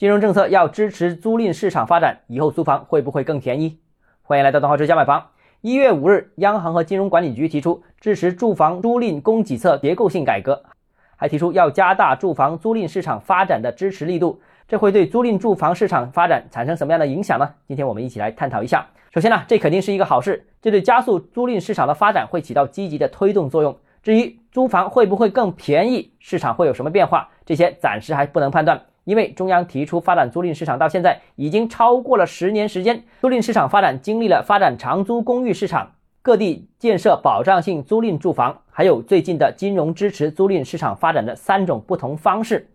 金融政策要支持租赁市场发展，以后租房会不会更便宜？欢迎来到东浩之家买房。一月五日，央行和金融管理局提出支持住房租赁供给侧结构性改革，还提出要加大住房租赁市场发展的支持力度。这会对租赁住房市场发展产生什么样的影响呢？今天我们一起来探讨一下。首先呢，这肯定是一个好事，这对加速租赁市场的发展会起到积极的推动作用。至于租房会不会更便宜，市场会有什么变化，这些暂时还不能判断。因为中央提出发展租赁市场到现在已经超过了十年时间，租赁市场发展经历了发展长租公寓市场、各地建设保障性租赁住房，还有最近的金融支持租赁市场发展的三种不同方式。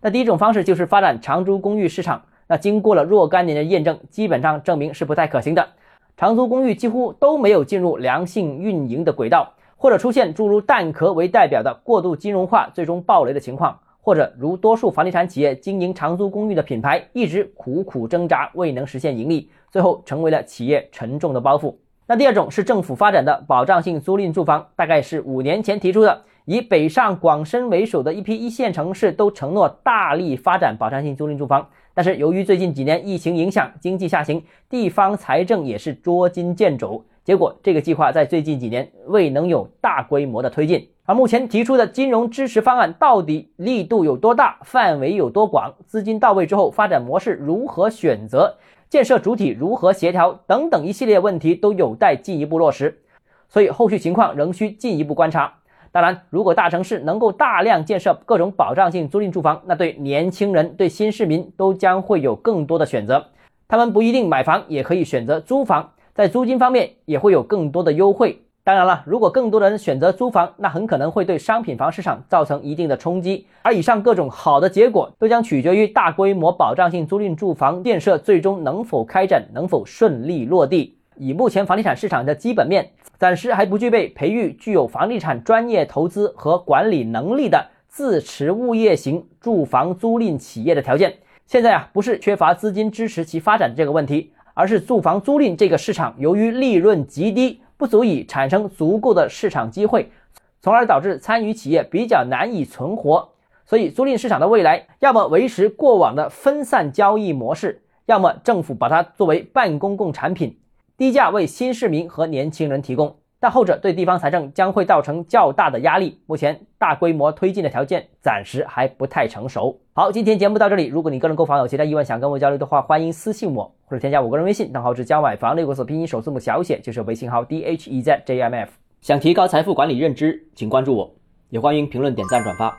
那第一种方式就是发展长租公寓市场，那经过了若干年的验证，基本上证明是不太可行的。长租公寓几乎都没有进入良性运营的轨道，或者出现诸如蛋壳为代表的过度金融化，最终暴雷的情况。或者如多数房地产企业经营长租公寓的品牌，一直苦苦挣扎，未能实现盈利，最后成为了企业沉重的包袱。那第二种是政府发展的保障性租赁住房，大概是五年前提出的，以北上广深为首的一批一线城市都承诺大力发展保障性租赁住房，但是由于最近几年疫情影响，经济下行，地方财政也是捉襟见肘。结果，这个计划在最近几年未能有大规模的推进。而目前提出的金融支持方案到底力度有多大，范围有多广，资金到位之后发展模式如何选择，建设主体如何协调等等一系列问题都有待进一步落实。所以后续情况仍需进一步观察。当然，如果大城市能够大量建设各种保障性租赁住房，那对年轻人、对新市民都将会有更多的选择。他们不一定买房，也可以选择租房。在租金方面也会有更多的优惠。当然了，如果更多的人选择租房，那很可能会对商品房市场造成一定的冲击。而以上各种好的结果，都将取决于大规模保障性租赁住房建设最终能否开展，能否顺利落地。以目前房地产市场的基本面，暂时还不具备培育具有房地产专业投资和管理能力的自持物业型住房租赁企业的条件。现在啊，不是缺乏资金支持其发展这个问题。而是住房租赁这个市场，由于利润极低，不足以产生足够的市场机会，从而导致参与企业比较难以存活。所以，租赁市场的未来，要么维持过往的分散交易模式，要么政府把它作为半公共产品，低价为新市民和年轻人提供。但后者对地方财政将会造成较大的压力，目前大规模推进的条件暂时还不太成熟。好，今天节目到这里。如果你个人购房有其他疑问想跟我交流的话，欢迎私信我或者添加我个人微信，账号是教买房六个字拼音首字母小写，就是微信号 d h e z j m f。想提高财富管理认知，请关注我，也欢迎评论、点赞、转发。